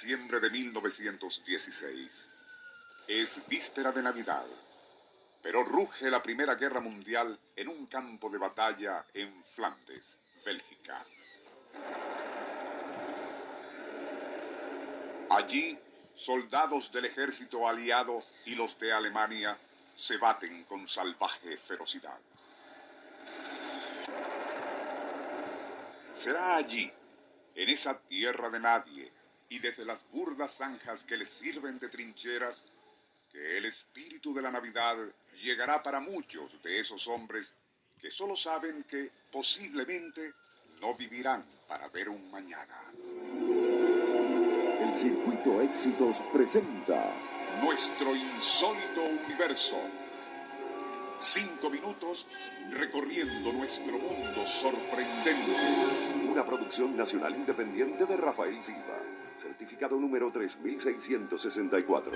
diciembre de 1916. Es víspera de Navidad, pero ruge la Primera Guerra Mundial en un campo de batalla en Flandes, Bélgica. Allí, soldados del ejército aliado y los de Alemania se baten con salvaje ferocidad. Será allí, en esa tierra de nadie, y desde las burdas zanjas que les sirven de trincheras, que el espíritu de la Navidad llegará para muchos de esos hombres que solo saben que posiblemente no vivirán para ver un mañana. El Circuito Éxitos presenta Nuestro insólito universo. Cinco minutos recorriendo nuestro mundo sorprendente. Una producción nacional independiente de Rafael Silva. Certificado número 3664.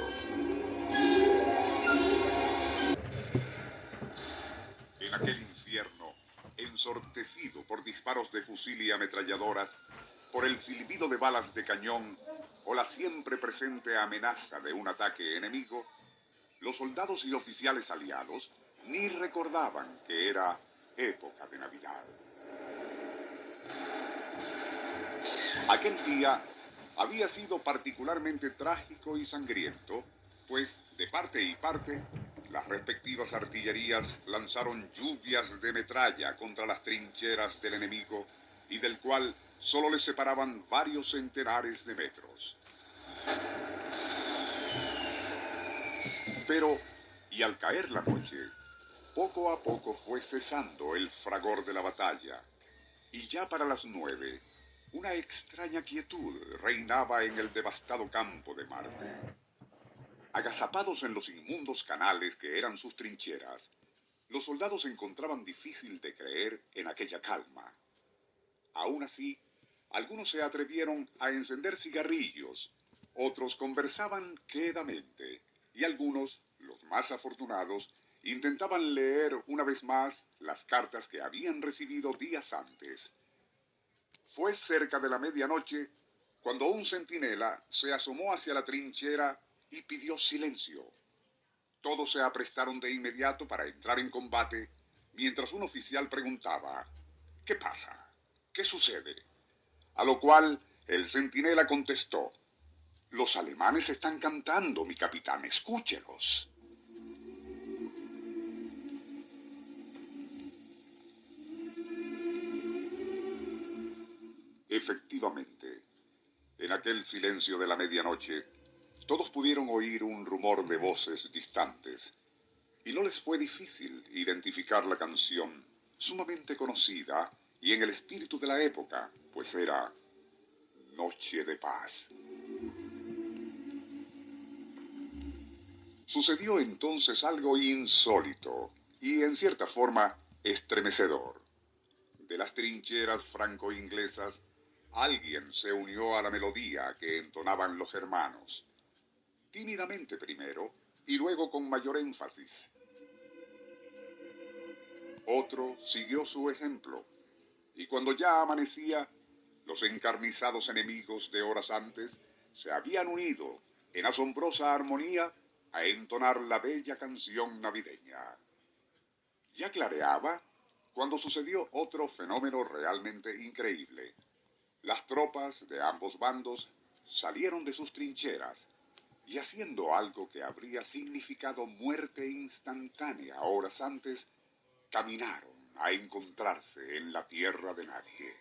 En aquel infierno, ensortecido por disparos de fusil y ametralladoras, por el silbido de balas de cañón o la siempre presente amenaza de un ataque enemigo, los soldados y oficiales aliados ni recordaban que era época de Navidad. Aquel día había sido particularmente trágico y sangriento, pues de parte y parte las respectivas artillerías lanzaron lluvias de metralla contra las trincheras del enemigo y del cual solo le separaban varios centenares de metros. Pero, y al caer la noche, poco a poco fue cesando el fragor de la batalla, y ya para las nueve, una extraña quietud reinaba en el devastado campo de Marte. Agazapados en los inmundos canales que eran sus trincheras, los soldados encontraban difícil de creer en aquella calma. Aún así, algunos se atrevieron a encender cigarrillos, otros conversaban quedamente, y algunos, los más afortunados, intentaban leer una vez más las cartas que habían recibido días antes. Fue cerca de la medianoche cuando un centinela se asomó hacia la trinchera y pidió silencio. Todos se aprestaron de inmediato para entrar en combate, mientras un oficial preguntaba ¿Qué pasa? ¿Qué sucede? A lo cual el centinela contestó Los alemanes están cantando, mi capitán, escúchelos. Efectivamente, en aquel silencio de la medianoche, todos pudieron oír un rumor de voces distantes, y no les fue difícil identificar la canción, sumamente conocida y en el espíritu de la época, pues era Noche de Paz. Sucedió entonces algo insólito y en cierta forma estremecedor. De las trincheras franco-inglesas, alguien se unió a la melodía que entonaban los hermanos tímidamente primero y luego con mayor énfasis. Otro siguió su ejemplo, y cuando ya amanecía, los encarnizados enemigos de horas antes se habían unido en asombrosa armonía a entonar la bella canción navideña. Ya clareaba cuando sucedió otro fenómeno realmente increíble. Las tropas de ambos bandos salieron de sus trincheras y haciendo algo que habría significado muerte instantánea horas antes, caminaron a encontrarse en la tierra de nadie.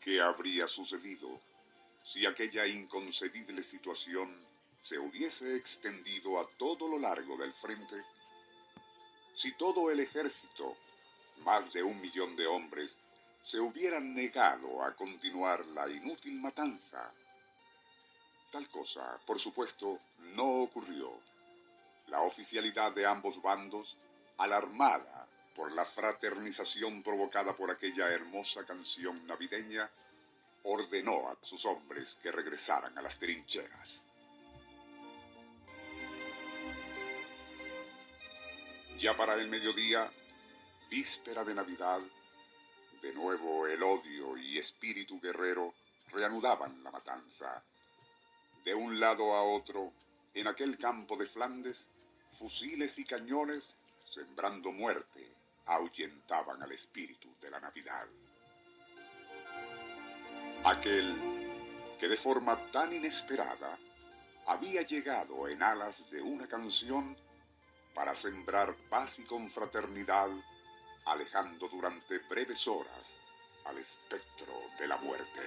¿Qué habría sucedido si aquella inconcebible situación se hubiese extendido a todo lo largo del frente? Si todo el ejército, más de un millón de hombres, se hubieran negado a continuar la inútil matanza Tal cosa, por supuesto, no ocurrió. La oficialidad de ambos bandos, alarmada por la fraternización provocada por aquella hermosa canción navideña, ordenó a sus hombres que regresaran a las trincheras. Ya para el mediodía, víspera de Navidad, de nuevo el odio y espíritu guerrero reanudaban la matanza. De un lado a otro, en aquel campo de Flandes, fusiles y cañones, sembrando muerte, ahuyentaban al espíritu de la Navidad. Aquel que de forma tan inesperada había llegado en alas de una canción para sembrar paz y confraternidad, alejando durante breves horas al espectro de la muerte.